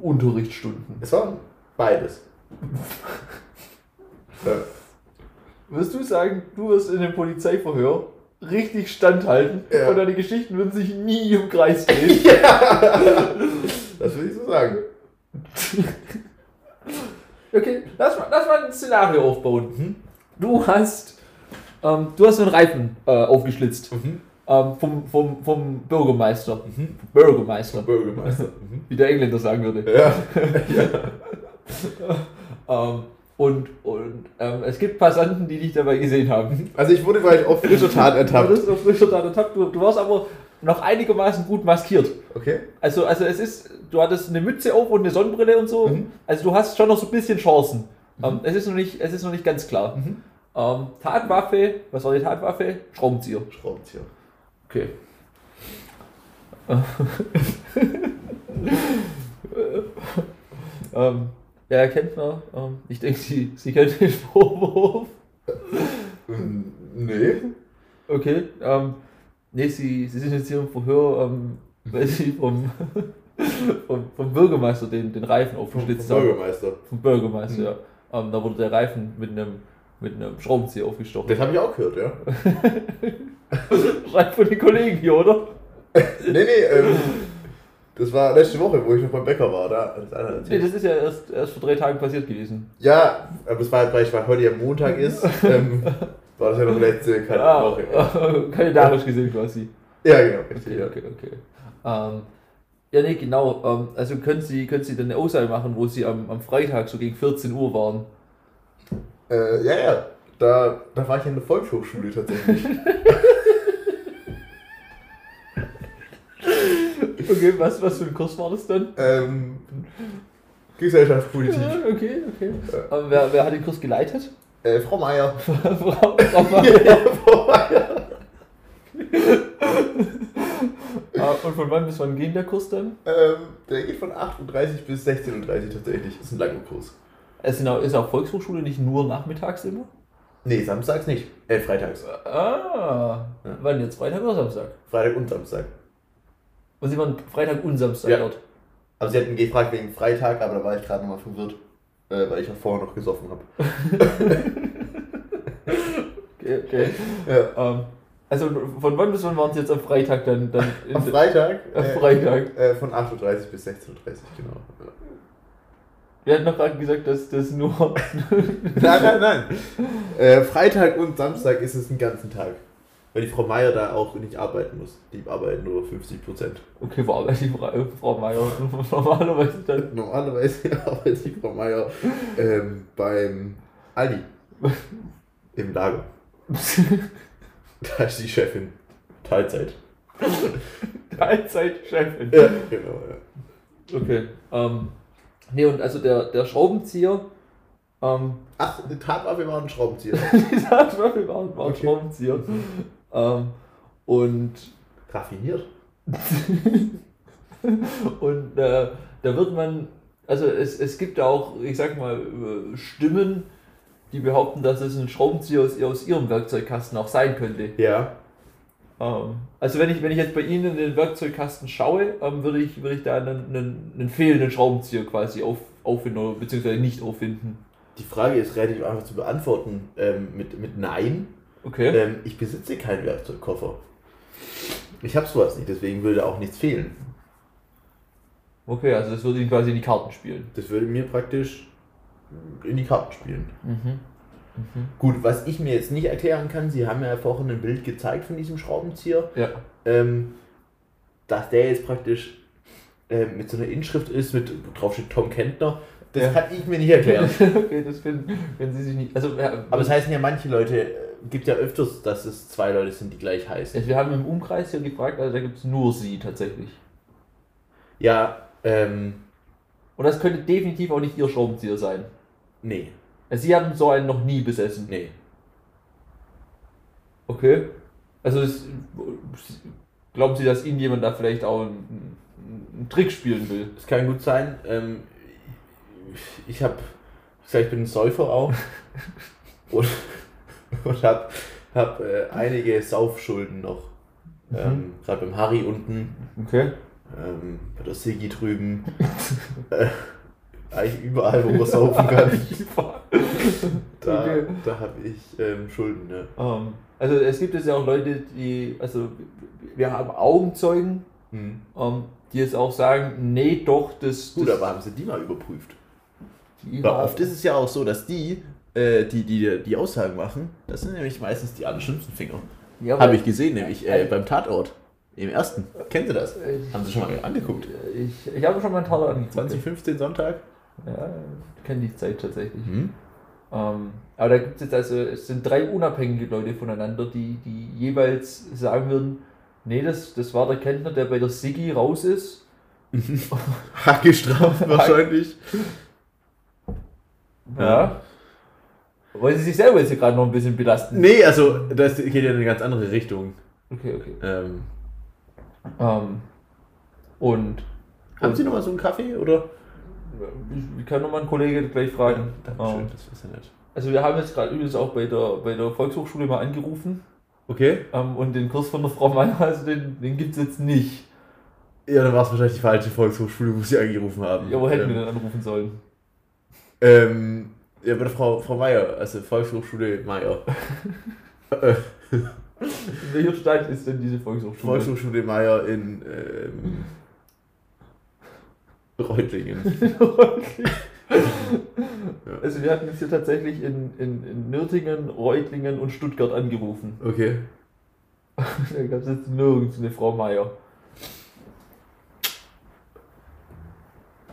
Unterrichtsstunden? Es waren beides. <laughs> ja. Würdest du sagen, du wirst in dem Polizeiverhör richtig standhalten Ja. und deine Geschichten würden sich nie im Kreis <laughs> drehen? Das würde ich so sagen. <laughs> Okay, lass mal, lass mal ein Szenario aufbauen. Mhm. Du hast, ähm, du hast einen Reifen äh, aufgeschlitzt Mhm. Ähm, vom, vom, vom Bürgermeister. Mhm. Bürgermeister, Bürgermeister. Mhm. <laughs> wie der Engländer sagen würde. Ja. <laughs> Ähm, und und ähm, es gibt Passanten, die dich dabei gesehen haben. Also ich wurde vielleicht auf frischer Tat <laughs> Du ertappt. bist auf frischer Tat ertappt. Du, du warst aber noch einigermaßen gut maskiert. Okay. Also, also es ist, du hattest eine Mütze auf und eine Sonnenbrille und so. Mhm. Also du hast schon noch so ein bisschen Chancen. Ähm, es, ist noch nicht, es ist noch nicht ganz klar. Mhm. Ähm, Tatwaffe, was war die Tatwaffe? Schraubenzieher. Schraubenzieher. Okay. <laughs> ähm, ja, erkennt man. Ähm, ich denke, sie, sie kennt den Vorwurf. Ähm, Nee. Okay. Ähm, nee, sie, sie sind jetzt hier im Verhör, ähm, weil sie vom, vom, vom Bürgermeister den, den Reifen Vom, aufgeschlitzt vom haben. Bürgermeister. Vom Bürgermeister, Mhm. ja. Ähm, da wurde der Reifen mit einem, mit einem Schraubenzieher aufgestochen. Das habe ich auch gehört, ja. <laughs> <laughs> Schreibt von den Kollegen hier, oder? <laughs> Nee, nee, ähm, das war letzte Woche, wo ich noch beim Bäcker war. Da hat das einer Nee, das ist ja erst, erst vor drei Tagen passiert gewesen. Ja, aber es war halt, weil ich weil heute ja Montag ist. Ähm, <laughs> war das ja noch letzte keine Ah, Woche. Ja, kalendarisch gesehen quasi. ja genau. Okay, ja. okay, okay. Ähm, ja, nee, genau. Ähm, also können Sie, können Sie dann eine Aussage machen, wo Sie am, am Freitag so gegen 14 Uhr waren? Äh, ja, ja. Da, da war ich in der Volkshochschule tatsächlich. Okay, was, was für ein Kurs war das dann? ähm, Gesellschaftspolitik. Ja, okay, okay. Ähm, wer, wer hat den Kurs geleitet? Äh, Frau Meier. <laughs> Frau, Frau Meier. ja, Frau Meier. <laughs> Ah, Und von wann bis wann geht der Kurs dann? Ähm, der geht von 8.30 bis 16.30 Uhr tatsächlich. Das ist ein langer Kurs. Es ist auch, ist auch Volkshochschule nicht nur nachmittags immer? Nee, samstags nicht. Äh, freitags. Ah, Ja. wann jetzt? Freitag oder Samstag? Freitag und Samstag. Und Sie waren Freitag und Samstag Ja. dort? Also sie hatten gefragt wegen Freitag, aber da war ich gerade nochmal verwirrt, äh, weil ich ja vorher noch gesoffen habe. <laughs> Okay, okay. Ja. Ähm, also von wann bis wann waren Sie jetzt am Freitag dann? dann in Am Freitag? Am äh, Freitag. Äh, von 8.30 bis 16.30 genau. Wir hatten noch gerade gesagt, dass das nur. <laughs> Nein, nein, nein. Äh, Freitag und Samstag ist es den ganzen Tag. Weil die Frau Meier da auch nicht arbeiten muss. Die arbeiten nur 50 Prozent. Okay, wo arbeitet die Frau, Frau Meier <laughs> normalerweise dann? Normalerweise <laughs> arbeitet die Frau Meier ähm, beim Aldi. <laughs> Im Lager. Da ist die Chefin. Teilzeit. Teilzeitchefin. Ja, genau. Ja. Okay. Ähm, nee, und also der, der Schraubenzieher, ähm, Ach, die Tatwaffe war ein Schraubenzieher. die Tatwaffe war, war ein Okay. Schraubenzieher. Ähm, und Raffiniert. <laughs> und äh, da wird man, also es, es gibt auch, ich sag mal, äh, Stimmen, die behaupten, dass es ein Schraubenzieher aus, aus ihrem Werkzeugkasten auch sein könnte. Ja. Ähm, also wenn ich, wenn ich jetzt bei Ihnen in den Werkzeugkasten schaue, ähm, würde, ich, würde ich da einen, einen, einen fehlenden Schraubenzieher quasi auf, auffinden oder beziehungsweise nicht auffinden. Die Frage ist relativ einfach zu beantworten ähm, mit, mit Nein. Okay. Ähm, ich besitze keinen Werkzeugkoffer. Ich habe sowas nicht, deswegen würde auch nichts fehlen. Okay, also das würde Ihnen quasi in die Karten spielen. Das würde mir praktisch in die Karten spielen. Mhm. Gut, was ich mir jetzt nicht erklären kann, Sie haben ja vorhin ein Bild gezeigt von diesem Schraubenzieher, Ja. ähm, dass der jetzt praktisch ähm, mit so einer Inschrift ist, mit drauf steht Tom Kentner. Das Ja. kann ich mir nicht erklären. <laughs> okay, das finden, wenn Sie sich nicht. Also, ja, Aber es heißen ja manche Leute, äh, gibt ja öfters, dass es zwei Leute sind, die gleich heißen. also wir haben im Umkreis hier gefragt, also da gibt es nur Sie tatsächlich. Ja, ähm, Und das könnte definitiv auch nicht Ihr Schraubenzieher sein. nee, Also Sie haben so einen noch nie besessen. nee. Okay. Also es, glauben Sie, dass Ihnen jemand da vielleicht auch einen, einen Trick spielen will? Es kann gut sein. Ähm, ich habe ich bin ein Säufer auch. <laughs> und <laughs> und habe hab, äh, einige Saufschulden noch. Ähm, Gerade beim Harry unten, Okay. ähm, bei der Sigi drüben. <laughs> äh, eigentlich überall, wo man saufen kann. <laughs> Da, Okay. da habe ich ähm, Schulden. Ne? Ähm, also es gibt jetzt ja auch Leute, die, also wir haben Augenzeugen, Hm. ähm, die jetzt auch sagen, nee, doch, das, Gut, das aber haben sie die mal überprüft? die Weil oft ist es ja auch so, dass die, äh, die, die die Aussagen machen, das sind nämlich meistens die allerschlimmsten Finger. ja, Habe ich gesehen, nämlich äh, beim Tatort. Im ersten. Kennt ihr das? Ich, Haben Sie schon mal angeguckt? ich, ich habe schon mal einen Taler angeguckt. 2015 Sonntag? Ja, kenne die Zeit tatsächlich. Hm? Ähm, aber da gibt es jetzt also, es sind drei unabhängige Leute voneinander, die, die jeweils sagen würden, nee, das, das war der Kentner, der bei der Siggi raus ist. <laughs> Hackestrafen <laughs> wahrscheinlich. Ja. Wollen sie sich selber jetzt hier gerade noch ein bisschen belasten? Nee, also das geht ja in eine ganz andere Richtung. Okay, okay. Ähm, Ähm, und haben Sie noch mal so einen Kaffee oder? ich, kann nochmal einen Kollege gleich fragen. Dankeschön, Ähm, das ja nett. also wir haben jetzt gerade übrigens auch bei der, bei der Volkshochschule mal angerufen Okay. ähm, und den Kurs von der Frau Meier, also den, den gibt es jetzt nicht. Ja, dann war es wahrscheinlich die falsche Volkshochschule, wo Sie angerufen haben. Ja, wo hätten ähm, wir denn anrufen sollen? Ähm, ja, der Frau, Frau Meier, also Volkshochschule Meier. <laughs> In welcher Stadt ist denn diese Volkshochschule? Volkshochschule Meier in ähm, Reutlingen. <laughs> Also wir hatten jetzt hier tatsächlich in, in, in Nürtingen, Reutlingen und Stuttgart angerufen. Okay. <laughs> da gab es jetzt nirgends eine Frau Meier.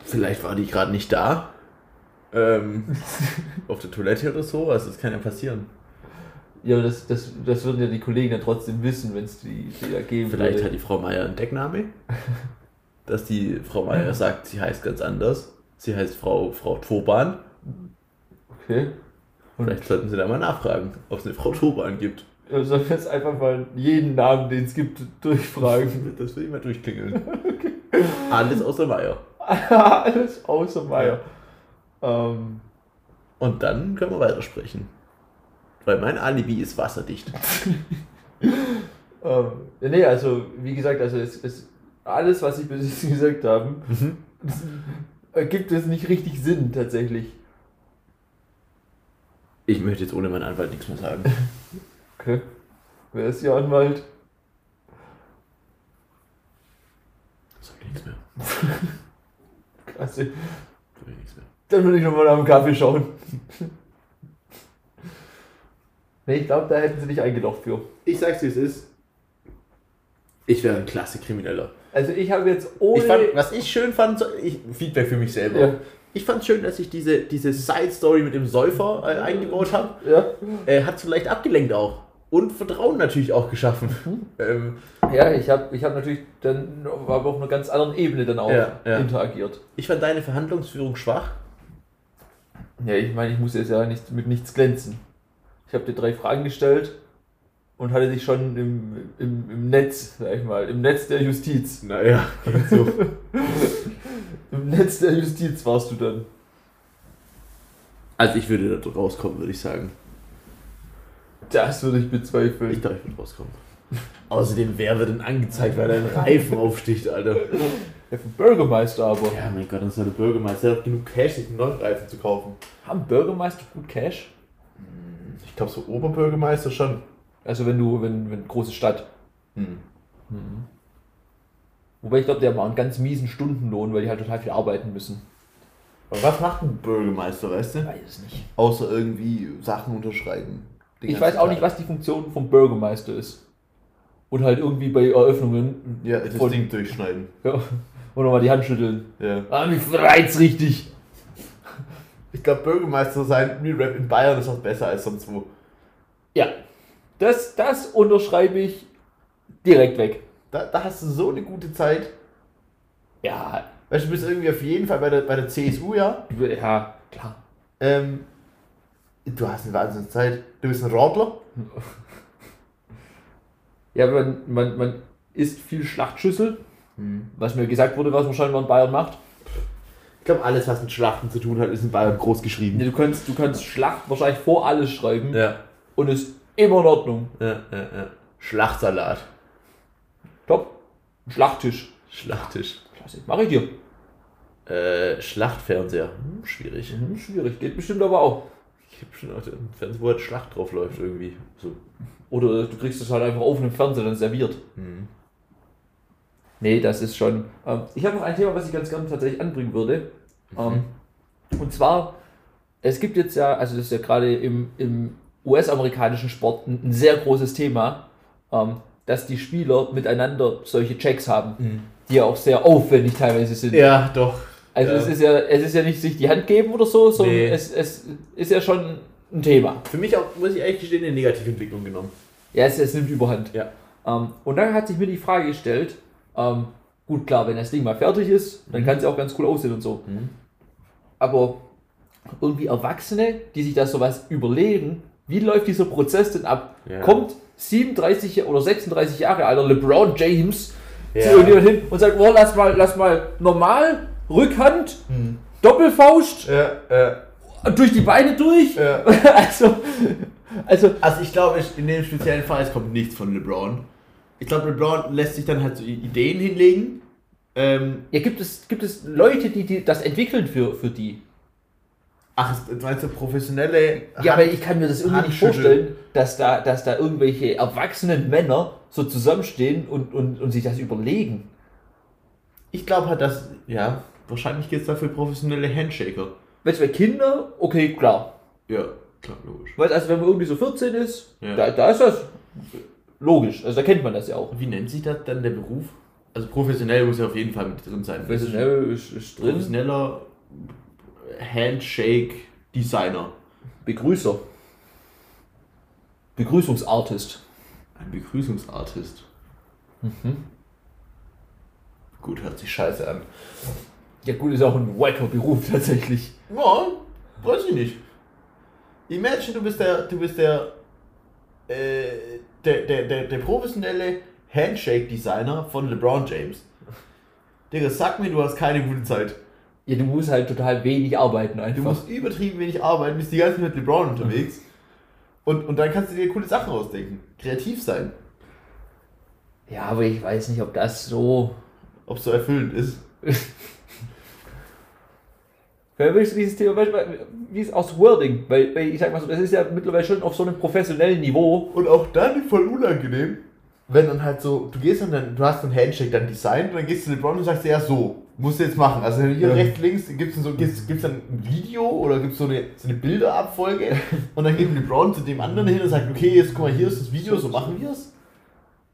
Vielleicht war die gerade nicht da. Ähm, <laughs> auf der Toilette oder so. Also das kann ja passieren. Ja, aber das, das, das würden ja die Kollegen ja trotzdem wissen, wenn es die, die ergeben Vielleicht würde. hat die Frau Meier einen Deckname. <laughs> Dass die Frau Meier sagt, sie heißt ganz anders. Sie heißt Frau, Frau Turban. Okay. Und Vielleicht sollten sie da mal nachfragen, ob es eine Frau Turban gibt. wir sollen jetzt einfach mal jeden Namen, den es gibt, durchfragen. <laughs> Das will ich mal durchklingeln. Alles außer Meier. Alles außer Meier. Ähm, Und dann können wir weitersprechen. Weil mein Alibi ist wasserdicht. <laughs> ähm, nee, also wie gesagt, also es, es, alles, was ich bis jetzt <laughs> gesagt habe, <laughs> ergibt es nicht richtig Sinn tatsächlich. Ich möchte jetzt ohne meinen Anwalt nichts mehr sagen. Okay. Wer ist Ihr Anwalt? Sag ich nichts mehr. Klasse. Sag ich nichts mehr. Dann würde ich nochmal nach dem Kaffee schauen. nee, ich glaube, da hätten sie dich eingelocht für. Ich sag's wie es ist. Ich wäre ein klasse Krimineller. Also ich habe jetzt ohne... Ich fand, was ich schön fand, so- ich, Feedback für mich selber. Ja. Ich fand schön, dass ich diese, diese Side-Story mit dem Säufer äh, eingebaut habe. ja, Äh, hat so leicht abgelenkt auch. Und Vertrauen natürlich auch geschaffen. Ähm, ja, ich habe ich hab natürlich dann aber auf einer ganz anderen Ebene dann auch Ja, ja. interagiert. ich fand deine Verhandlungsführung schwach. Ja, ich meine, ich muss jetzt ja nicht, mit nichts glänzen. Ich habe dir drei Fragen gestellt und hatte dich schon im, im, im Netz, sag ich mal, im Netz der Justiz. Naja, so. <laughs> Im Netz der Justiz warst du dann. Also ich würde da rauskommen, würde ich sagen. Das würde ich bezweifeln. Ich dachte, ich würde rauskommen. Außerdem, wer wird denn angezeigt, weil er einen <laughs> Reifen aufsticht, Alter? Ja, für Bürgermeister aber. Ja, mein Gott, dann ist der Bürgermeister. Der hat genug Cash, sich einen neuen Reifen zu kaufen. Haben Bürgermeister gut Cash? Ich glaube, so Oberbürgermeister schon. Also wenn du, wenn, wenn große Stadt. Hm. Wobei ich glaube, die haben auch einen ganz miesen Stundenlohn, weil die halt total viel arbeiten müssen. Aber was macht ein Bürgermeister, weißt du? weiß es nicht. Außer irgendwie Sachen unterschreiben. Ich weiß auch nicht, Tag. was die Funktion vom Bürgermeister ist. Und halt irgendwie bei Eröffnungen. Ja, das Ding durchschneiden. Ja. Und nochmal die Hand schütteln. Ja. Ah, mich reizt richtig. Ich glaube, Bürgermeister sein, wie Rap in Bayern ist auch besser als sonst wo. Ja. Das, das unterschreibe ich direkt weg. Da, da hast du so eine gute Zeit. Ja, Weißt du, du bist irgendwie auf jeden Fall bei der, bei der CSU, ja. ja, klar. Ähm, du hast eine Wahnsinnszeit. Du bist ein Radler. <laughs> Ja, man, man, man isst viel Schlachtschüssel, was mir gesagt wurde, was man scheinbar in Bayern macht. Ich glaube, alles, was mit Schlachten zu tun hat, ist in Bayern groß geschrieben. Ja, du, kannst, du kannst Schlacht wahrscheinlich vor alles schreiben Ja. und ist immer in Ordnung. Ja, ja, ja. Schlachtsalat. Top. Schlachttisch. Schlachttisch. Klasse. Mach ich dir. Äh, Schlachtfernseher. Hm, schwierig. Mhm, schwierig. Geht bestimmt aber auch. Ich hab schon auch den Fernseher, wo halt Schlacht drauf läuft irgendwie. So. Oder du kriegst es halt einfach auf einem Fernseher dann serviert. Mhm. Nee, das ist schon. Ähm, ich habe noch ein Thema, was ich ganz gerne tatsächlich anbringen würde. Ähm, und zwar, es gibt jetzt ja, also das ist ja gerade im, im US-amerikanischen Sport ein, ein sehr großes Thema, ähm, dass die Spieler miteinander solche Checks haben, die ja auch sehr aufwendig teilweise sind. Ja, doch. Also ja. es ist ja, es ist ja nicht sich die Hand geben oder so, sondern Nee. es, es ist ja schon ein Thema. Für mich auch, muss ich ehrlich gestehen, eine Negativentwicklung genommen. Ja, es, es nimmt Überhand. Ja. Ähm, und dann hat sich mir die Frage gestellt, ähm, gut klar, wenn das Ding mal fertig ist, dann kann es ja auch ganz cool aussehen und so. Mhm. Aber irgendwie Erwachsene, die sich da sowas überlegen, wie läuft dieser Prozess denn ab? Ja. Kommt 37 oder 36 Jahre alter LeBron James Ja. zu irgendjemand hin und sagt, oh, lass mal, lass mal normal, Rückhand, Mhm. Doppelfaust, Ja, durch die Beine durch. <laughs> also, also Also ich glaube, in dem speziellen Fall, es kommt nichts von LeBron. Ich glaube, LeBron lässt sich dann halt so Ideen hinlegen. Ähm, ja, gibt, es, gibt es Leute, die, die das entwickeln für, für die? ach, es- du meinst du professionelle Ja, Hand- aber ich kann mir das irgendwie nicht vorstellen, dass da, dass da irgendwelche erwachsenen Männer so zusammenstehen und, und, und sich das überlegen. Ich glaube halt, dass, ja, wahrscheinlich geht es dafür professionelle Handshaker. Weißt du, weil Kinder okay, klar. Ja, klar, logisch. Weil, also wenn man irgendwie so 14 ist, Ja. da, da ist das logisch. Also da kennt man das ja auch. Wie nennt sich das dann der Beruf? Also professionell muss ja auf jeden Fall mit drin sein. Professionell ist, ist drin. Professioneller Handshake Designer. Begrüßer. Begrüßungsartist. Ein Begrüßungsartist. Mhm. Gut, hört sich scheiße an. Ja gut, ist auch ein wacker Beruf tatsächlich. Ja, weiß ich nicht. Imagine, du bist der, du bist der, äh, der, der, der, der professionelle Handshake-Designer von LeBron James. Digga, sag mir, du hast keine gute Zeit. Ja, du musst halt total wenig arbeiten Du einfach. musst übertrieben wenig arbeiten, bist die ganze Zeit mit LeBron unterwegs. Und, und dann kannst du dir coole Sachen ausdenken. Kreativ sein. Ja, aber ich weiß nicht, ob das so. Ob so erfüllend ist. <laughs> Wer willst du dieses Thema, wie ist aus Wording? Weil, weil ich sag mal so, das ist ja mittlerweile schon auf so einem professionellen Niveau. Und auch dann voll unangenehm, wenn dann halt so, du gehst dann, du hast einen Handshake dann designt und dann gehst du zu LeBron und sagst, ja so, musst du jetzt machen. Also hier Ja. rechts, links, gibt es so, gibt's, gibt's dann ein Video oder gibt es so eine, so eine Bilderabfolge <laughs> und dann geht LeBron zu dem anderen hin und sagt, okay, jetzt guck mal, hier ist das Video, so machen wir es.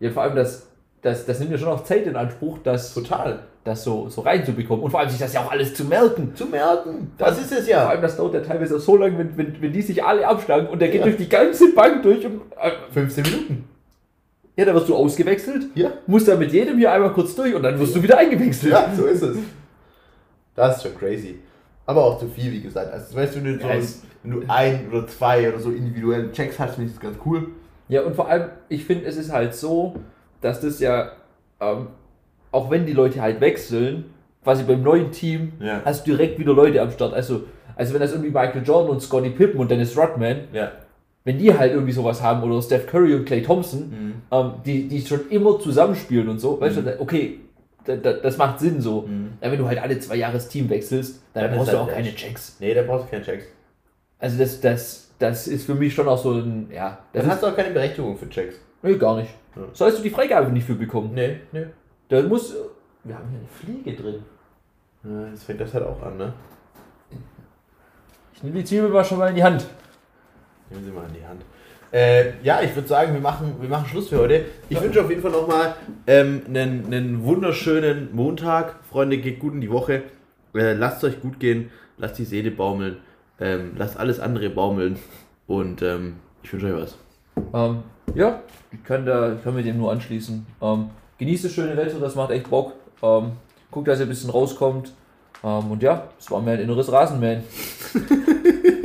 Ja, vor allem das, das, das nimmt ja schon auch Zeit in Anspruch, das, Total. das so, so reinzubekommen. Und vor allem sich das ja auch alles zu merken. Zu merken. Das ist es Vor ja. allem, das dauert ja teilweise so lange, wenn, wenn, wenn die sich alle abschlagen und der geht Ja. durch die ganze Bank durch und. Äh, 15 Minuten. ja, da wirst du ausgewechselt, Ja. musst dann mit jedem hier einmal kurz durch und dann wirst du wieder eingewechselt. Ja, so ist es. Das ist schon crazy. Aber auch zu viel, wie gesagt. Also, weißt du, wenn du, so, Ja, es- wenn du ein oder zwei oder so individuelle Checks hast, finde ich das ganz cool. Ja, und vor allem, ich finde, es ist halt so, dass das ja, ähm, auch wenn die Leute halt wechseln, quasi beim neuen Team, Ja. hast du direkt wieder Leute am Start. Also, also wenn das irgendwie Michael Jordan und Scottie Pippen und Dennis Rodman, Ja. wenn die halt irgendwie sowas haben, oder Steph Curry und Clay Thompson, Mhm. ähm, die, die schon immer zusammenspielen und so, weißt du, okay, da, da, das macht Sinn so. Mhm. Ja, wenn du halt alle zwei Jahre das Team wechselst, dann, Dann brauchst du halt auch keine. Checks. Nee, da brauchst du keine Checks. Also das, das, das ist für mich schon auch so ein, ja, das Dann hast du auch keine Berechtigung für Checks. Nee, gar nicht. Ja. Sollst du die Freigabe nicht für bekommen. Nee, nee. Da muss, wir haben hier eine Fliege drin. Ja, jetzt fängt das halt auch an, ne? Ich nehme die Zwiebel mal schon mal in die Hand. Nehmen Sie mal in die Hand. Äh, ja, ich würde sagen, wir machen, wir machen Schluss für heute. Ich wünsche auf jeden Fall nochmal ähm, einen, einen wunderschönen Montag. Freunde, geht gut in die Woche. Äh, lasst euch gut gehen. Lasst die Seele baumeln. Ähm, lasst alles andere baumeln. Und ähm, ich wünsche euch was. Ähm, ja, ich kann, da, ich kann mit dem nur anschließen. Ähm, genießt das schöne Wetter, das macht echt Bock. Ähm, guckt, dass ihr ein bisschen rauskommt. Ähm, und ja, es war mir ein inneres Rasenmähen. <laughs>